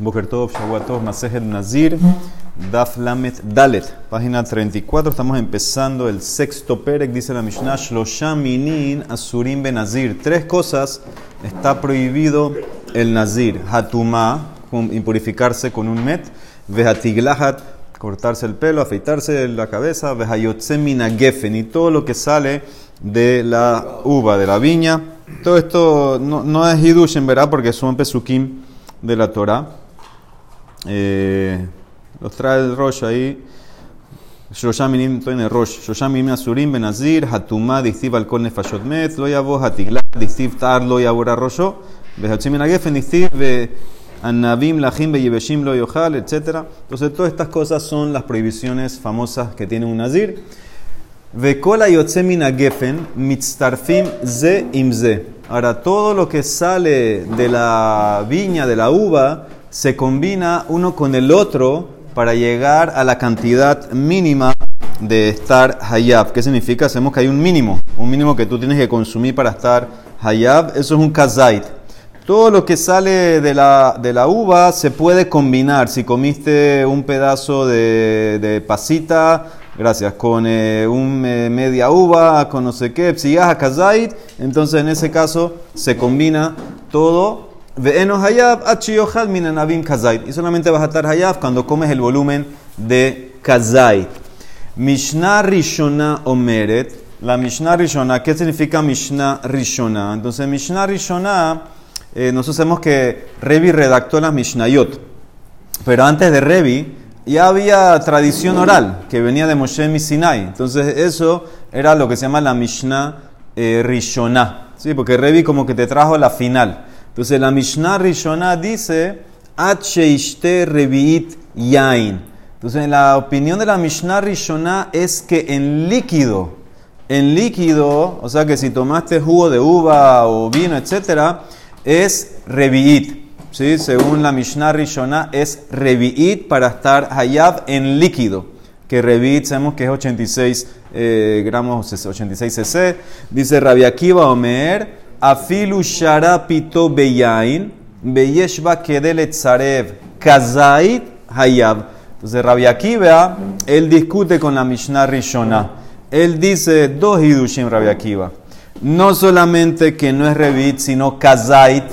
Boker Tov, Shavuatov, Masejet Nazir, Daf Lamet Dalet, página 34. Estamos empezando el sexto Perek, dice la Mishnah, Shlosham Minin Asurim Benazir. Tres cosas está prohibido el Nazir: Hatumá, impurificarse con un met, Vehatiglahat, cortarse el pelo, afeitarse la cabeza, Vehayotze Minagefen, y todo lo que sale de la uva, de la viña. Todo esto no, no es Hidush en verdad, porque son pesukim de la Torah. Eh, los trae el Rosh ahí. Shoshaminim, en el Rosh. Shoshaminim Asurim, Benazir, Hatumá, Dictiv al Kol Nefashot Met, lo yavo, Hatigla, Dictiv Tar, lo yavo, Rosho, Behachimin Agefen, Dictiv, Anabim, Lachim, Beyebeshim, lo yohal, etc. Entonces, todas estas cosas son las prohibiciones famosas que tiene un Nazir. Vekola Yotzemin Agefen, Mitztarfim, Ze Imze. Ahora, todo lo que sale de la viña, de la uva, se combina uno con el otro para llegar a la cantidad mínima de estar hayab. ¿Qué significa? Hacemos que hay un mínimo, un mínimo que tú tienes que consumir para estar hayab. Eso es un kazait. Todo lo que sale de la, de la uva se puede combinar. Si comiste un pedazo de, pasita, gracias, con eh, un eh, media uva, con no sé qué, si a kazait, entonces en ese caso se combina todo. Y solamente vas a estar hayab cuando comes el volumen de kazait. Mishnah Rishona Omeret. La Mishnah Rishona, ¿qué significa Mishnah Rishona? Entonces, Mishnah Rishona, eh, nosotros sabemos que Revi redactó las Mishnayot. Pero antes de Revi, ya había tradición oral que venía de Moshe Sinai. Entonces, eso era lo que se llama la Mishnah eh, Rishona. ¿sí? Porque Revi como que te trajo la final. Entonces la Mishnah Rishona dice, Sheishte Reviit Yain. Entonces la opinión de la Mishnah Rishona es que en líquido, en líquido, o sea que si tomaste jugo de uva o vino, etc., es Reviit. ¿sí? Según la Mishnah Rishona es Reviit para estar Hayab en líquido. Que Reviit sabemos que es 86 eh, gramos, 86 cc. Dice Rabbi Akiva Omer, Afilu sharapito beyain, beyeshba kedelet zarev, kazait hayab. Entonces Rabbi Akiva, él discute con la Mishnah Rishona. Él dice dos hidushim Rabbi Akiva. No solamente que no es revit, sino kazait.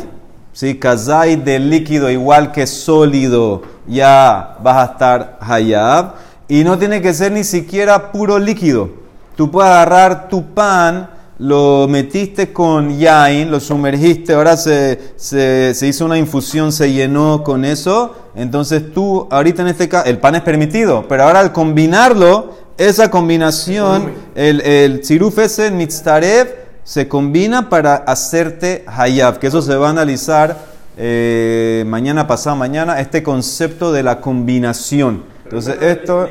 ¿sí? Kazait de líquido igual que sólido, ya vas a estar hayab. Y no tiene que ser ni siquiera puro líquido. Tú puedes agarrar tu pan lo metiste con yain, lo sumergiste, ahora se, se, hizo una infusión, se llenó con eso. Entonces tú, ahorita en este caso, el pan es permitido, pero ahora al combinarlo, esa combinación, el, el tziruf ese, mitztarev, se combina para hacerte hayab, que eso se va a analizar eh, mañana, pasado mañana, este concepto de la combinación. Entonces esto...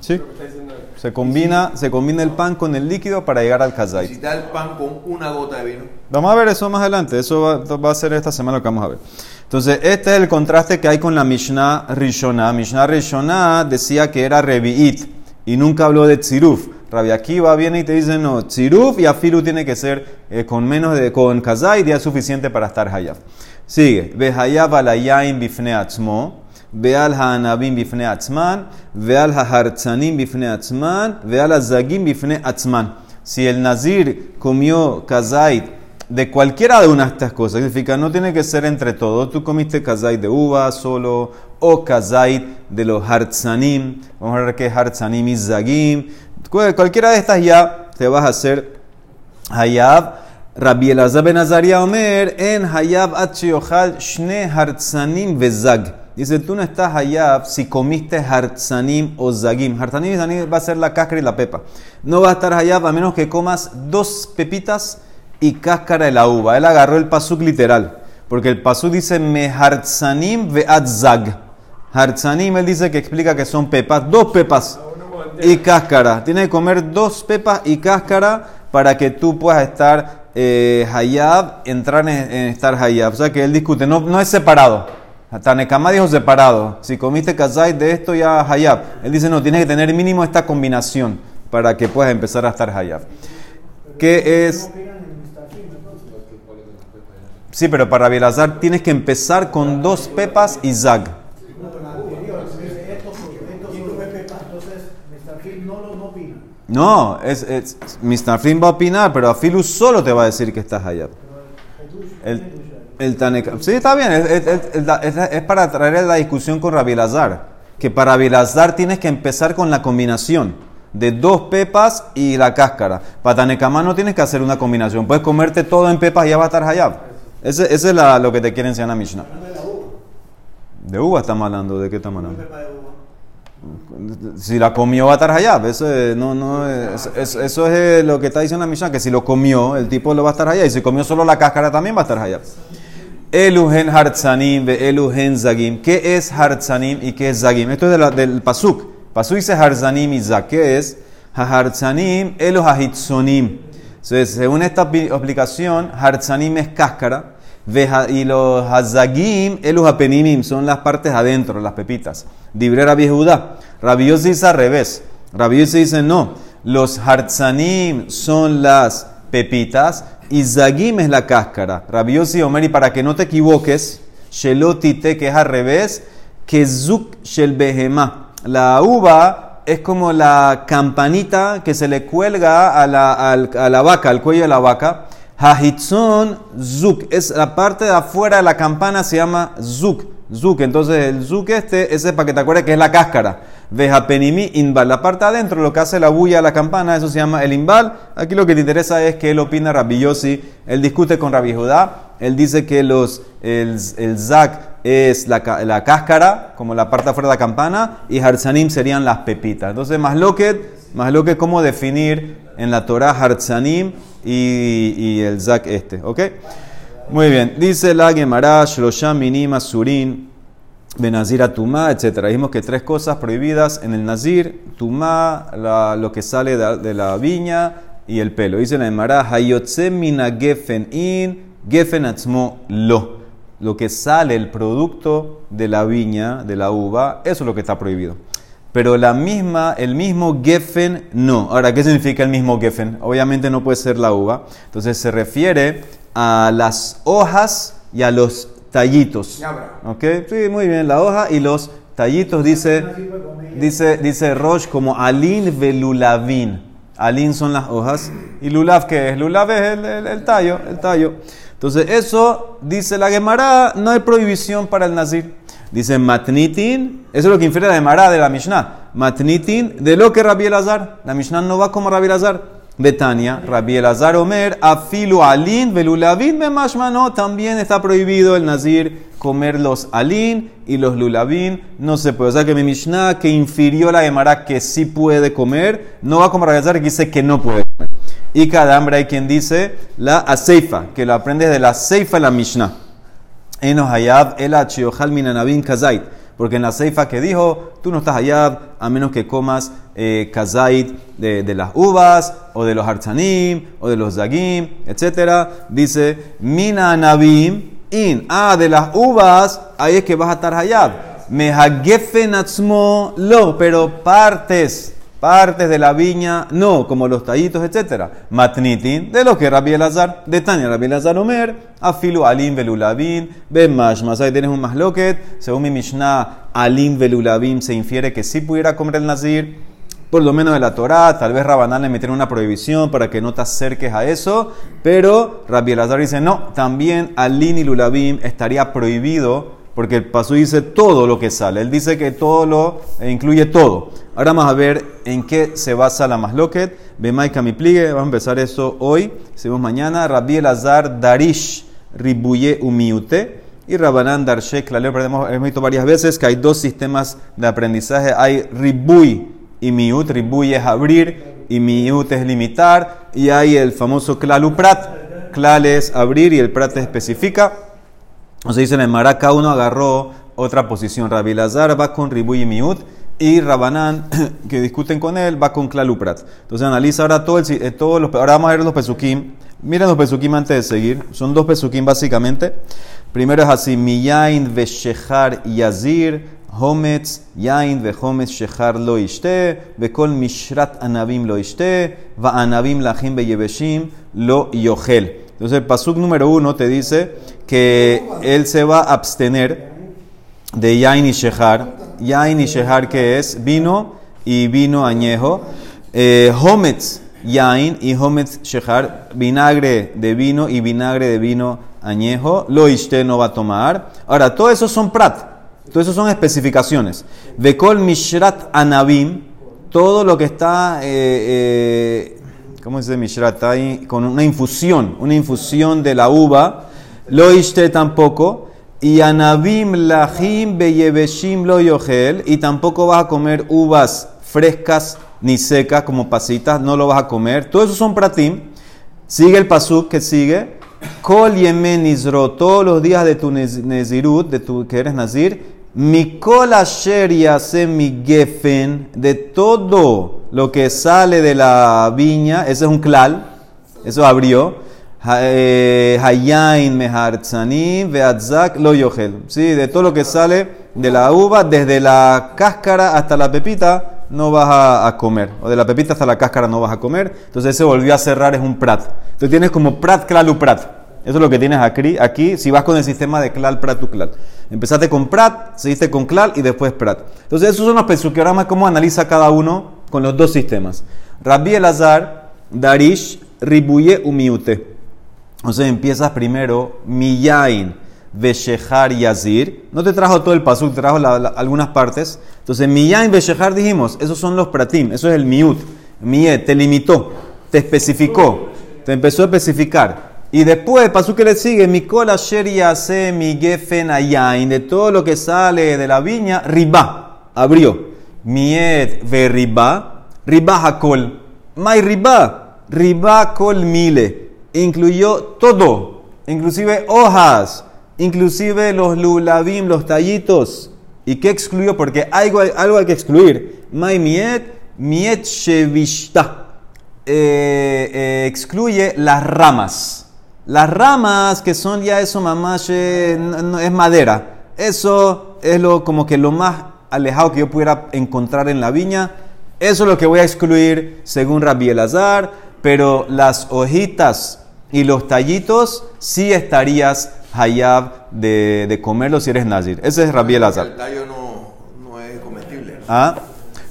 Sí. Se combina, se combina el pan con el líquido para llegar al kazait. Si da el pan con una gota de vino. Vamos a ver eso más adelante. Eso va, a ser esta semana lo que vamos a ver. Entonces, este es el contraste que hay con la Mishnah Rishonah. Mishnah Rishonah decía que era Revi'it y nunca habló de Tziruf. Rabbi Akiva viene y te dice, no, Tziruf y Afiru tiene que ser eh, con menos de, con Kazait ya es suficiente para estar Hayab. Sigue. Ve Hayab alayain bifne atzmo. ועל הענבים בפני עצמן, ועל ההרצנים בפני עצמן, ועל הזגים בפני עצמן. Si el nazir comió kazait de cualquiera de una de estas cosas, significa no tiene que ser entre todos. Tú comiste kazait de uva solo o kazait de los hartzanim. Vamos a ver qué es hartzanim y zagim. Cualquiera de estas ya te vas a hacer hayab. Rabbi Elazar ben Azaria Omer en hayab at shne hartzanim vezag. Dice, tú no estás allá si comiste hartzanim o zagim. Hartzanim y zagim va a ser la cáscara y la pepa. No va a estar allá a menos que comas dos pepitas y cáscara de la uva. Él agarró el pasuk literal. Porque el pasuk dice, me hartzanim ve zag. Hartzanim, él dice que explica que son pepas, dos pepas y cáscara. Tiene que comer dos pepas y cáscara para que tú puedas estar eh, hayab, entrar en, estar hayab. O sea que él discute, no, no es separado. Tanekama dijo separado. Si comiste kazai de esto ya hayab. Él dice, no, tienes que tener mínimo esta combinación para que puedas empezar a estar hayab. ¿Qué es? Sí, pero para Rabbi Elazar tienes que empezar con dos pepas y zag. No, es, es, Mr. Flynn va a opinar, pero Afilu solo te va a decir que estás allá. El, el Taneka. Sí, está bien, es, es, es para traer la discusión con Rabbi Elazar. Que para Rabbi Elazar tienes que empezar con la combinación de dos pepas y la cáscara. Para Tanekama no tienes que hacer una combinación. Puedes comerte todo en pepas y ya va a estar hayab. Ese, ese es la, lo que te quiere enseñar a Mishnah. De uva estamos hablando, ¿de qué estamos hablando? Si la comió va a estar hayab. Eso, no, no, es, eso es lo que está diciendo la Mishnah, que si lo comió, el tipo lo va a estar hayab. Y si comió solo la cáscara también va a estar hayab. Eluhen hartzanim eluhen zagim. ¿Qué es hartzanim y qué es zagim? Esto es la, del pasuk. Pasuk dice hartzanim y zag. ¿Qué es? Hartzanim elu hahitzonim. Entonces, según esta explicación, hartzanim es cáscara y los hazagim, elu hapenimim, son las partes adentro, las pepitas. Dibre Rabbi Judá. Rabbi dice al revés. Rabbi dice no. Los hartzanim son las pepitas y zagim es la cáscara. Rabbi Yossi Omer, para que no te equivoques, shelotite, que es al revés, que zuk shel. La uva es como la campanita que se le cuelga a la, a la vaca, al cuello de la vaca. Hahitzon zuk, es la parte de afuera de la campana, se llama zuk. Zuk, entonces el zuk este, ese es para que te acuerdes que es la cáscara. Vejapenimi inbal. La parte adentro, lo que hace la bulla a la campana, eso se llama el inbal. Aquí lo que te interesa es que él opina Rabbi Yossi. Él discute con Rabbi Judá. Él dice que los, el, el zak es la, la, cáscara, como la parte afuera de la campana, y harzanim serían las pepitas. Entonces, más lo que, más lo que cómo definir en la Torah harzanim y, y el zak este. ¿Ok? Muy bien. Dice la Gemara, Shlosham Minima Surin. Benazir a Tumá, etc. Dijimos que tres cosas prohibidas en el Nazir, Tumá, lo que sale de, la viña y el pelo. Dice la Emara, Hayotze mina gefen in, gefen atzmo lo. Lo que sale, el producto de la viña, de la uva, eso es lo que está prohibido. Pero la misma, el mismo gefen no. Ahora, ¿qué significa el mismo gefen? Obviamente no puede ser la uva. Entonces se refiere a las hojas y a los tallitos. ¿Ok? Sí, muy bien, la hoja y los tallitos dice, dice, dice Roche como alin velulavin. Alin son las hojas y lulav que es lulav es el, tallo, el tallo. Entonces eso dice la Gemara, no hay prohibición para el nazir. Dice matnitin, eso es lo que infiere la Gemara de la Mishnah. Matnitin de lo que Rabbi Elazar. La Mishnah no va como Rabbi Elazar. Betania, Rabbi Elazar Omer, afilu alin, velulavin, memashmano, también está prohibido el nazir comer los alin y los lulavin, no se puede. O sea que mi Mishnah que infirió la Gemara que sí puede comer, no va como Rabbi Elazar que dice que no puede comer. Y cada hambre hay quien dice la aceifa, que lo aprende de la aceifa la Mishnah. Enos hayab el minanabin kazait. Porque en la ceifa que dijo, tú no estás allá a menos que comas eh, kazait de, las uvas, o de los harzanim, o de los zagim, etc. Dice, mina anabim in. Ah, de las uvas, ahí es que vas a estar hayab. Mehagefen atzmo lo, pero partes partes de la viña, no, como los tallitos, etc. Matnitin, de lo que Rabbi Elazar, de Tania Rabbi Elazar Omer, afilu alim velulavim, ben mashmas. Ahí tienes un masloket, según mi Mishnah, alim velulavim se infiere que sí pudiera comer el nazir, por lo menos de la Torah, tal vez Rabanán le metiera una prohibición para que no te acerques a eso, pero Rabbi Elazar dice, no, también alim y lulavim estaría prohibido porque el paso dice todo lo que sale. Él dice que todo lo eh, incluye todo. Ahora vamos a ver en qué se basa la masloquet. Bemaika mi pligue. Vamos a empezar eso hoy. Seguimos mañana. Rabbi Elazar Darish Ribuye Umiute. Y Rabanán Darshek. La leo hemos visto varias veces que hay dos sistemas de aprendizaje. Hay Ribuy y Miut. Ribuy es abrir y Miut es limitar. Y hay el famoso Klaluprat. Klal es abrir y el Prat especifica. O se dice en el Mará, cada uno agarró otra posición. Rabbi Lazar va con Ribuy y Miut y Rabanán, que discuten con él, va con Klaluprat. Entonces analiza ahora todo el, eh, todos los, ahora vamos a ver los pesukim. Miren los pesukim antes de seguir. Son dos pesukim básicamente. Primero es así, Miyain shechar yazir, Hometz, Yain hometz shechar lo ishte, kol mishrat anavim lo ishte, va anavim lachim beyebeshim lo yochel. Entonces el pasuk número uno te dice que él se va a abstener de yain y shehar. Yain y shehar que es vino y vino añejo. Eh, yain y hometz shehar, vinagre de vino y vinagre de vino añejo. Lo ishte no va a tomar. Ahora, todo eso son prat. Todo eso son especificaciones. Vekol mishrat anabim. Todo lo que está... Eh, eh, ¿cómo se dice Mishrat? Ahí con una infusión, una infusión de la uva. Lo ishte tampoco. Y anabim lahim beyebeshim lo yohel. Y tampoco vas a comer uvas frescas ni secas como pasitas, no lo vas a comer. Todo eso son pratim. Sigue el pasuk que sigue. Kol yemen izro, todos los días de tu nezirut, de tu que eres nazir, Mikol de todo lo que sale de la viña, ese es un klal, eso abrió. Eh, Hayain mehartzanim veatzak lo yohel. Sí, de todo lo que sale de la uva, desde la cáscara hasta la pepita, no vas a, comer. O de la pepita hasta la cáscara no vas a comer. Entonces se volvió a cerrar, es un prat. Entonces tienes como prat, klal, u prat. Eso es lo que tienes aquí, aquí si vas con el sistema de klal, prat, u klal. Empezaste con prat, seguiste con klal y después prat. Entonces esos son los pesuquioramas, cómo analiza cada uno con los dos sistemas. Rabbi Elazar, Darish, Ribuye, Umiute. Entonces empiezas primero, Miyain, Veshehar Yazir. No te trajo todo el pasuk, te trajo algunas partes. Entonces, Miyain, Veshehar dijimos, esos son los pratim, eso es el miut. Miet, te limitó, te especificó, te empezó a especificar. Y después, pasuk que le sigue, Mikol Asher Yase, mi Gefen Ayain, de todo lo que sale de la viña, Riba, abrió. Miet, ve Riba, Riba Hakol. Mai Riba, Riba Kol Mile incluyó todo, inclusive hojas, inclusive los lulavim, los tallitos. ¿Y qué excluyó? Porque algo, algo hay que excluir. Mai miet, shevishta. Eh, eh, excluye las ramas. Las ramas que son ya eso mamás es madera. Eso es lo como que lo más alejado que yo pudiera encontrar en la viña. Eso es lo que voy a excluir según Rabbi Elazar, pero las hojitas y los tallitos sí estarías hayab de, de comerlos si eres nazir. Ese es Rabbi Elazar. El tallo no, no es comestible. ¿Ah?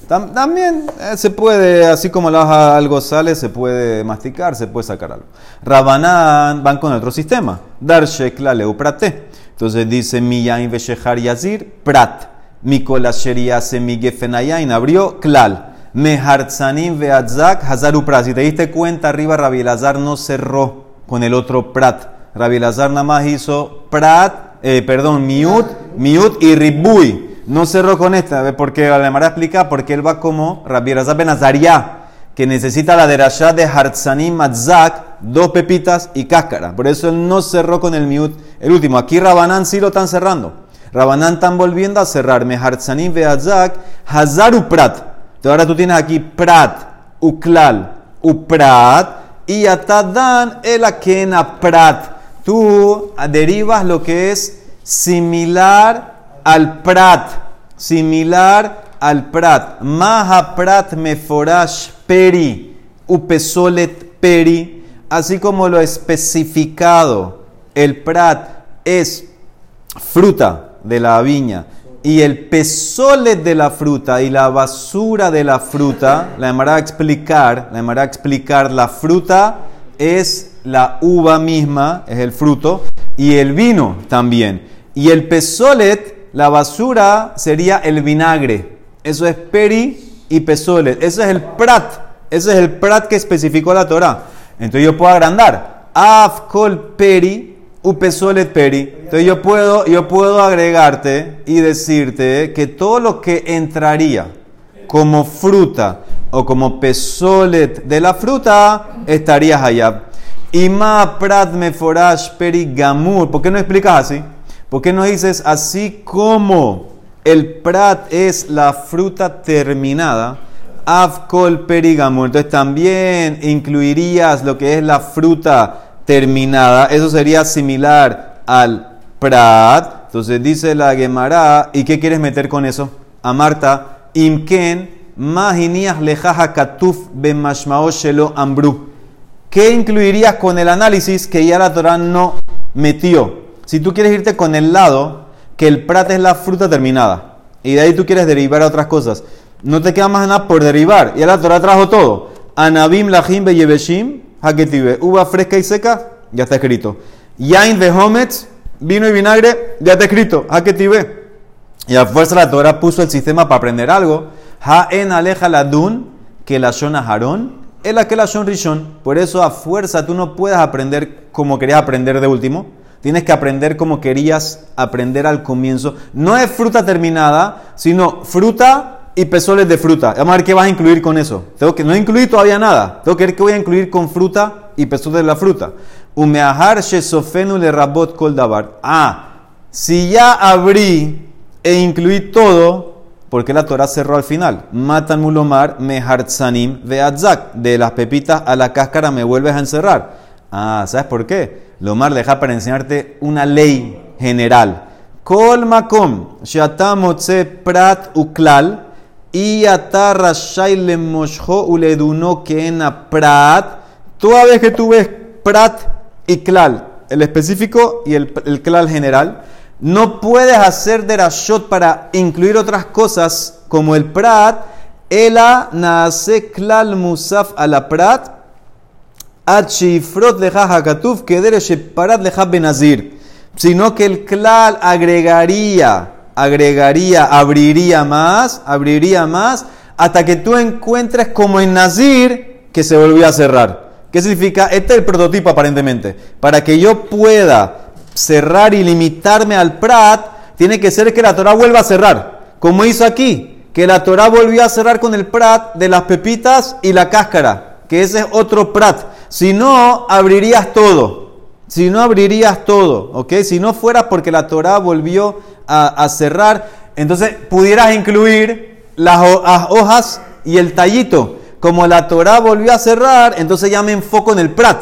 Tam- También eh, se puede, así como la hoja algo sale, se puede masticar, se puede sacar algo. Rabanán van con otro sistema. Dar shekla leu prate. Entonces dice miyain veshehar yazir prat. Mikola sheria se mi gefenayain abrió klal. Mehartzanim veatzak hazaru prat. Si te diste cuenta, arriba Rabbi Elazar no cerró con el otro prat. Rabbi Elazar nada más hizo prat, eh, perdón, miut, miut y ribui. No cerró con esta, porque la Gemara explica porque él va como Rabbi Azariah, que necesita la derashá de Hartzanim Matzak, dos pepitas y cáscara. Por eso él no cerró con el miut, el último. Aquí Rabanán sí lo están cerrando. Rabanán están volviendo a cerrar. Me Hartzanim Beazak, Hazaru Prat. Entonces ahora tú tienes aquí Prat, Uklal, Uprat, y Atadan el Akena Prat. Tú derivas lo que es similar al Prat. Similar al Prat. Maha Prat Meforash Peri. Upesolet Peri. Así como lo especificado. El Prat es fruta de la viña y el pesolet de la fruta y la basura de la fruta, la llamará a explicar, la llamará a explicar, la fruta es la uva misma, es el fruto, y el vino también. Y el pesolet, la basura, sería el vinagre. Eso es peri y pesolet. Ese es el prat. Ese es el prat que especificó la Torah. Entonces yo puedo agrandar. Afkol peri upesolet peri. Entonces yo puedo, yo puedo agregarte y decirte que todo lo que entraría como fruta o como pesolet de la fruta estaría hayab. Y ma prat meforash peri gamur. ¿Por qué no explicas así? ¿Por qué no dices así como el prat es la fruta terminada? Afkol peri gamur. Entonces también incluirías lo que es la fruta terminada, eso sería similar al prat. Entonces dice la Gemara, ¿y qué quieres meter con eso? A Marta, imken mahinias lejaja katuf shelo ambru. ¿Qué incluirías con el análisis que ya la Torah no metió? si tú quieres irte con el lado que el prat es la fruta terminada y de ahí tú quieres derivar a otras cosas, no te queda más nada por derivar. Y ahora Torah trajo todo. Anabim, Lahim, Beyebeshim, Haketibe. Uva fresca y seca, ya está escrito. Yain, Behometz, vino y vinagre, ya está escrito. Haketibe. Y a fuerza la Torah puso el sistema para aprender algo. Ha-en aleja la dun, que la shon aharón, es la que la shon rishon. Por eso a fuerza tú no puedes aprender como querías aprender de último. Tienes que aprender como querías aprender al comienzo. No es fruta terminada, sino fruta y pezoles de fruta. Vamos a ver qué vas a incluir con eso. Tengo que, no he incluido todavía nada. Tengo que ver qué voy a incluir con fruta y pezoles de la fruta. Umeahar shesofenu le rabot kol dabar. Ah, si ya abrí e incluí todo, porque la Torah cerró al final. Matan mulomar mehartzanim veatzak. De las pepitas a la cáscara me vuelves a encerrar. Ah, ¿sabes por qué? Lomar deja para enseñarte una ley general. Kol makom shatamotze prat uklal y atarra shaile moshjo uleduno en prat. Toda vez que tú ves prat y klal, el específico y el, el klal general, no puedes hacer derashot para incluir otras cosas como el prat. Ela naase klal musaf a la prat. Achifrot leja hakatuf que parat leja benazir. Sino que el klal agregaría agregaría, abriría más, abriría más, hasta que tú encuentres como en Nazir que se volvió a cerrar. ¿Qué significa? Este es el prototipo aparentemente. Para que yo pueda cerrar y limitarme al Prat, tiene que ser que la Torah vuelva a cerrar. Como hizo aquí, que la Torah volvió a cerrar con el Prat de las pepitas y la cáscara, que ese es otro Prat. Si no, abrirías todo. Si no, abrirías todo. ¿Ok? Si no fuera porque la Torah volvió a, cerrar, entonces pudieras incluir las hojas y el tallito. Como la Torah volvió a cerrar, entonces ya me enfoco en el prat.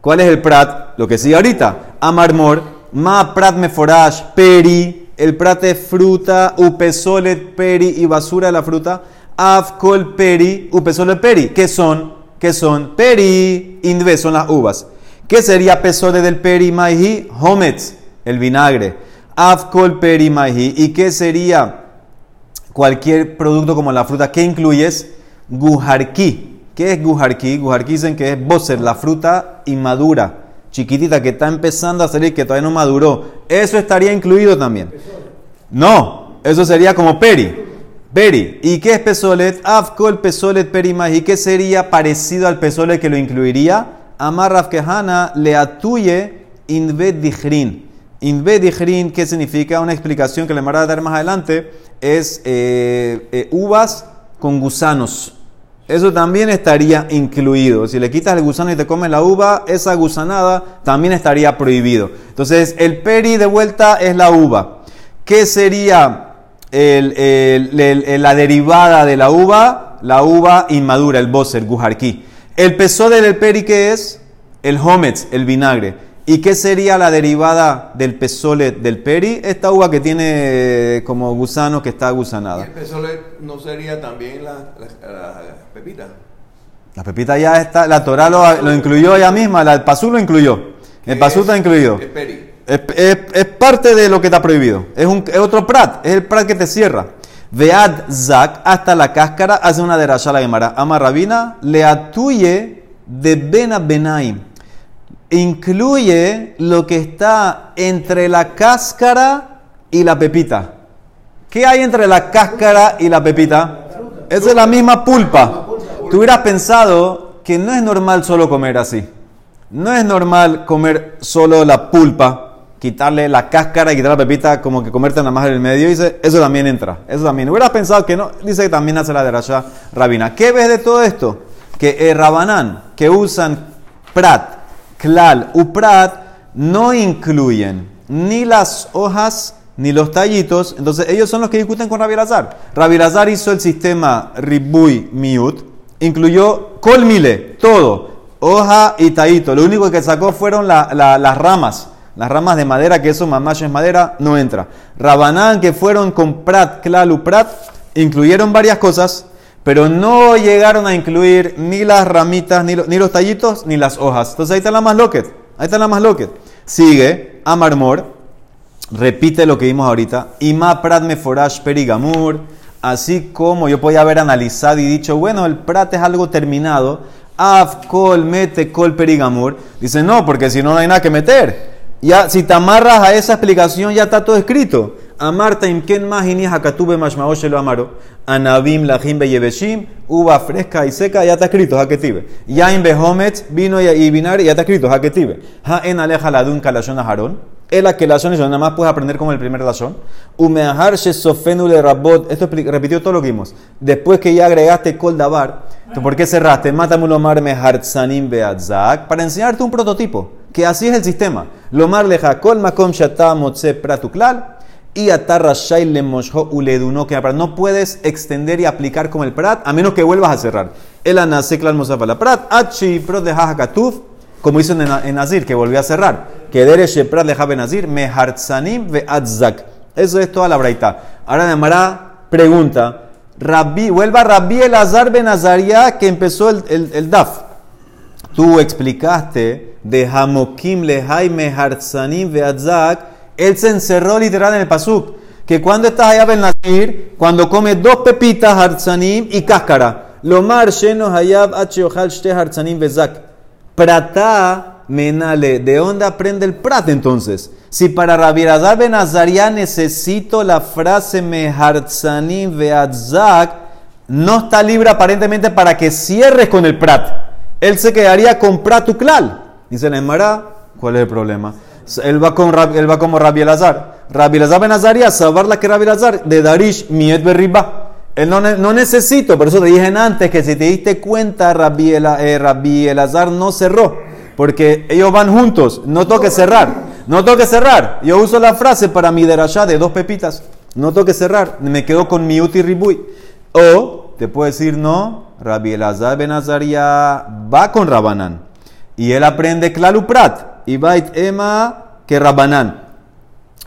¿Cuál es el prat? Lo que sigue ahorita. Amarmor, ma prat meforash, peri, el prat es fruta, upesolet peri y basura de la fruta. Afkol peri, upesolet peri. ¿Qué son? ¿Qué son? Peri, indve son las uvas. ¿Qué sería pesole del peri maihi? Hometz, el vinagre. Afkol perimahi. ¿Y qué sería cualquier producto como la fruta? ¿Qué incluyes? Gujarki. ¿Qué es gujarki? Gujarki dicen que es boser, la fruta inmadura, chiquitita, que está empezando a salir, que todavía no maduró. Eso estaría incluido también. No, eso sería como peri. Peri. ¿Y qué es pesolet? Afkol pesolet perimahi. ¿Qué sería parecido al pesolet que lo incluiría? Amar le atuye invet dijrin. Invedijrin, ¿qué significa? Una explicación que le voy a dar más adelante es eh, eh, uvas con gusanos. Eso también estaría incluido. Si le quitas el gusano y te comes la uva, esa gusanada también estaría prohibido. Entonces, el peri de vuelta es la uva. ¿Qué sería la derivada de la uva? La uva inmadura, el boser, el gujarquí. El peso del peri, ¿qué es? El hometz, el vinagre. ¿Y qué sería la derivada del pesolet del peri? Esta uva que tiene como gusano que está gusanada. ¿Y el pesolet no sería también la, pepita? La pepita ya está, la Torah lo, incluyó ella misma, el pasú lo incluyó. El pasú está incluido. El peri. Es, parte de lo que está prohibido. Es, un, otro prat, es el prat que te cierra. Vead zak, hasta la cáscara, hace una derasha la gemara. Ama rabina, le atuye de bena benaim incluye lo que está entre la cáscara y la pepita. ¿Qué hay entre la cáscara y la pepita? Esa es la misma pulpa. Tú hubieras pensado que no es normal solo comer así. No es normal comer solo la pulpa, quitarle la cáscara y quitar la pepita, como que comerte nada más en el medio. Dice, eso también entra. Eso también. Hubieras pensado que no. Dice que también hace la de Rasha Rabina. ¿Qué ves de todo esto? Que el Rabanán, que usan Prat, Klal, Uprat, no incluyen ni las hojas ni los tallitos, entonces ellos son los que discuten con Rabbi Lazar. Rabbi Lazar hizo el sistema Ribui Miut, incluyó colmile, todo, hoja y tallito. Lo único que sacó fueron las ramas, las ramas de madera, que eso mamacho es madera, no entra. Rabanán, que fueron con Prat, Klal, Uprat, incluyeron varias cosas, pero no llegaron a incluir ni las ramitas, ni, los tallitos, ni las hojas. Entonces ahí está la más loquet. Ahí está la más loquet. Sigue, Amarmor. repite lo que vimos ahorita. Ima prat meforash perigamur. Así como yo podía haber analizado y dicho, bueno, el prat es algo terminado. Af, kol, mete, kol, perigamur. Dice, no, porque si no, no hay nada que meter. Ya, si te amarras a esa explicación, ya está todo escrito. Amarta imken mahini hakatube mashmao shelo amaro. Anabim lajim beyeveshim. Uva fresca y seca, ya está escrito, haketibe. Ya en behomet, vino y vinar, ya está escrito, haketibe. Ha en aleja la dun kalashon aharon. El que la son nada más puedes aprender como el primer lazón. Umeahar shesofenu le rabot. Esto repitió todo lo que vimos. Después que ya agregaste kol davar, ¿por qué cerraste? Mátamulo mar mehartzanim beatzak. Para enseñarte un prototipo. Que así es el sistema. Lomar leja kol makom shata motze pratuklal. Y atarra le mosho uleduno que no puedes extender y aplicar como el prat a menos que vuelvas a cerrar. El anaseklan mosafala prat. Achi pro de como hizo en, Nazir, que volvió a cerrar. Que Dere Sheprat le Nazir, Mehartzanim ve Adzak. Eso es toda la braita. Ahora Amara pregunta, Rabbi, vuelva Rabbi Elazar ben Azaria que empezó el, el, DAF. Tú explicaste de Hamokim lehai mehartzanim ve Adzak. Él se encerró literal en el pasuk. Que cuando estás allá ben Nazir, cuando comes dos pepitas hartzanim y cáscara. Lomar sheno hayab acheohal shte hartzanim ve Zak. Prata menale. ¿De dónde aprende el prat entonces? Si para Rabbi Razar Benazaria necesito la frase mehartzanim veatzak, no está libre aparentemente para que cierres con el prat. Él se quedaría con pratuklal. Dice la Emara, ¿cuál es el problema? Él va, con, él va como Rabbi Elazar. Rabbi Elazar Benazaria, saber la que Rabbi Elazar, de Darish Miet Berriba. Él no, no, necesito, por eso te dije antes que si te diste cuenta, Rabbi, el, eh, Elazar no cerró, porque ellos van juntos, no toque cerrar, no toque cerrar. Yo uso la frase para mi derashá de dos pepitas, no toque cerrar, me quedo con mi uti ribui. O te puedo decir, no, Rabbi Elazar Benazaria va con Rabanán y él aprende Klaluprat y Bait Ema que Rabanán.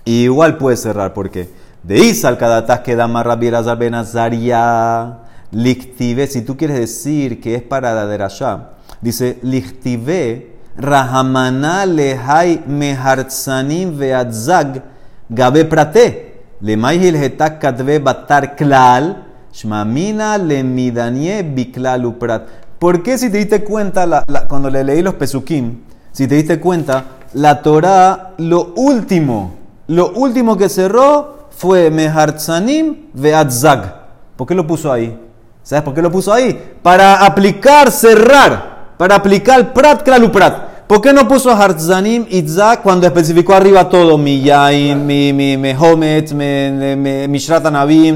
igual puede cerrar, ¿por qué? De Isal Kadatas que da Rabbi Elazar Benazaria. Lichtive, si tú quieres decir que es para la derashá, dice Lichtive, Rahamana lehai mehartzanim veatzag gabe prate. Lemay hilhetak kadve batar klal, shmamina lemidanie biklal uprat. ¿Por qué si te diste cuenta, cuando le leí los pesukim, si te diste cuenta, la Torah, lo último, lo último que cerró fue Mehartzanim Veatzag. ¿Por qué lo puso ahí? ¿Sabes por qué lo puso ahí? Para aplicar, cerrar, para aplicar Prat Prat. ¿Por qué no puso Hartzanim Zag cuando especificó arriba todo? Mi Yain, mi, mi, mi Homet, mi,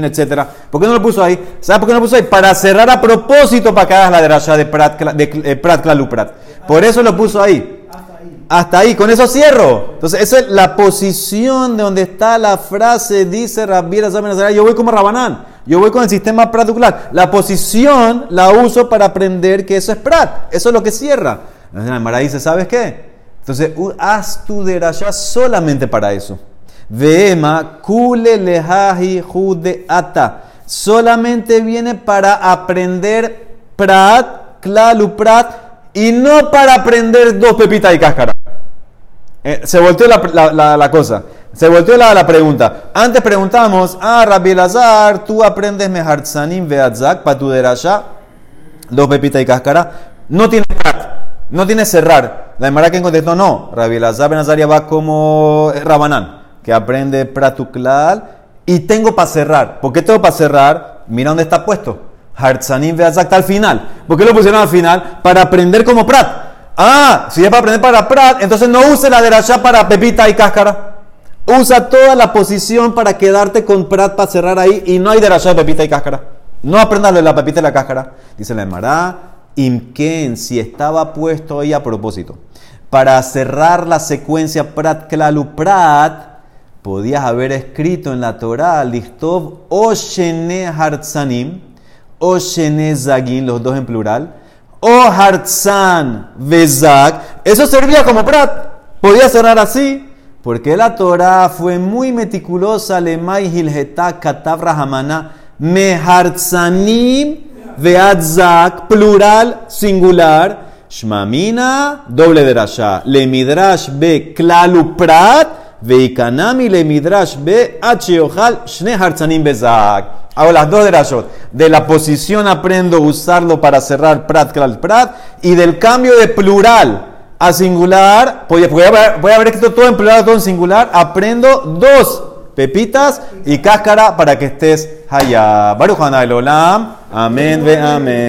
etc. ¿Por qué no lo puso ahí? ¿Sabes por qué no lo puso ahí? Para cerrar a propósito para que hagas la derasha de Prat, de, Prat Prat. Por eso lo puso ahí. Hasta ahí, con eso cierro. Entonces, esa es la posición de donde está la frase, dice Rabbi yo voy como Rabanán, yo voy con el sistema pratucular. La posición la uso para aprender que eso es prat, eso es lo que cierra. Entonces, dice, ¿sabes qué? Entonces, haz tu derasha solamente para eso. Veema, kule lehahi jude ata. Solamente viene para aprender prat, klalu prat, y no para aprender dos pepitas y cáscara. Eh, se volteó la, cosa. Se volteó la, pregunta. Antes preguntamos, ah, Rabbi Lazar, tú aprendes Mehartzanim Beatzak para tu derasha, dos pepitas y cáscara. No tiene no tiene cerrar. La Emara que contestó, no. Rabbi Lazar Benazaria va como Rabanán, que aprende Pratuklal y tengo para cerrar. ¿Por qué tengo para cerrar? Mira dónde está puesto. Hartzanim Beatzak está al final. ¿Por qué lo pusieron al final? Para aprender como Prat. Ah, si es para aprender para Prat, entonces no use la derecha para pepita y cáscara. Usa toda la posición para quedarte con Prat para cerrar ahí y no hay derecha de pepita y cáscara. No aprendas de la pepita y la cáscara. Dice la Emara, Imken, si estaba puesto ahí a propósito. Para cerrar la secuencia Prat Klalu Prat, podías haber escrito en la Torah, Lichtov Oshene Hartzanim, Oshene Zagin, los dos en plural o Hartzan Vezak, eso servía como prat. Podía cerrar así, porque la Torah fue muy meticulosa, lemay hilheta katav rahamana, mehartzanim veatzak, plural, singular, shmamina, doble derasha, le midrash be klalu prat, Veikanami le midrash be ojal shne hartzanim bezak. Ahora las dos de Rashot. De la posición aprendo a usarlo para cerrar prat klal prat. Y del cambio de plural a singular. Voy a haber escrito todo en plural, todo en singular. Aprendo dos pepitas y cáscara para que estés allá. Baruch Olam. Amén ve amén.